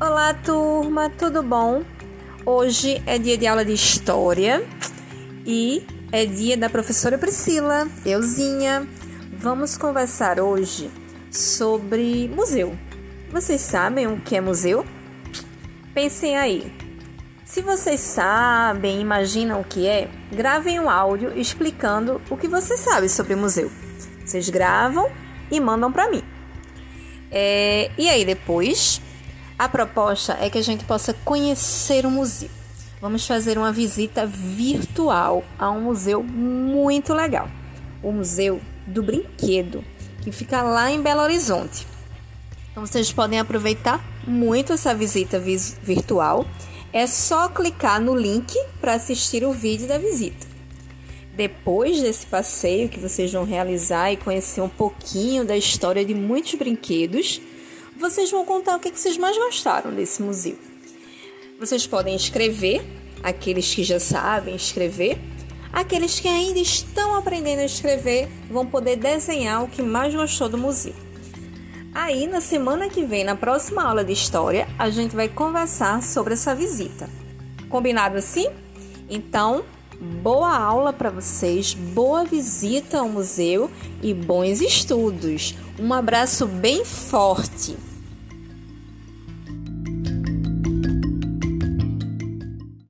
Olá, turma, tudo bom? Hoje é dia de aula de história e é dia da professora Priscila, euzinha. Vamos conversar hoje sobre museu. Vocês sabem o que é museu? Pensem aí. Se vocês sabem, imaginam o que é, gravem um áudio explicando o que você sabe sobre museu. Vocês gravam e mandam para mim. É, e aí depois a proposta é que a gente possa conhecer o museu. Vamos fazer uma visita virtual a um museu muito legal, o Museu do Brinquedo, que fica lá em Belo Horizonte. Então vocês podem aproveitar muito essa visita virtual. É só clicar no link para assistir o vídeo da visita. Depois desse passeio que vocês vão realizar e conhecer um pouquinho da história de muitos brinquedos, vocês vão contar o que vocês mais gostaram desse museu. Vocês podem escrever, aqueles que já sabem escrever, aqueles que ainda estão aprendendo a escrever vão poder desenhar o que mais gostou do museu. Aí, na semana que vem, na próxima aula de história, a gente vai conversar sobre essa visita. Combinado assim? Então, boa aula para vocês, boa visita ao museu e bons estudos. Um abraço bem forte.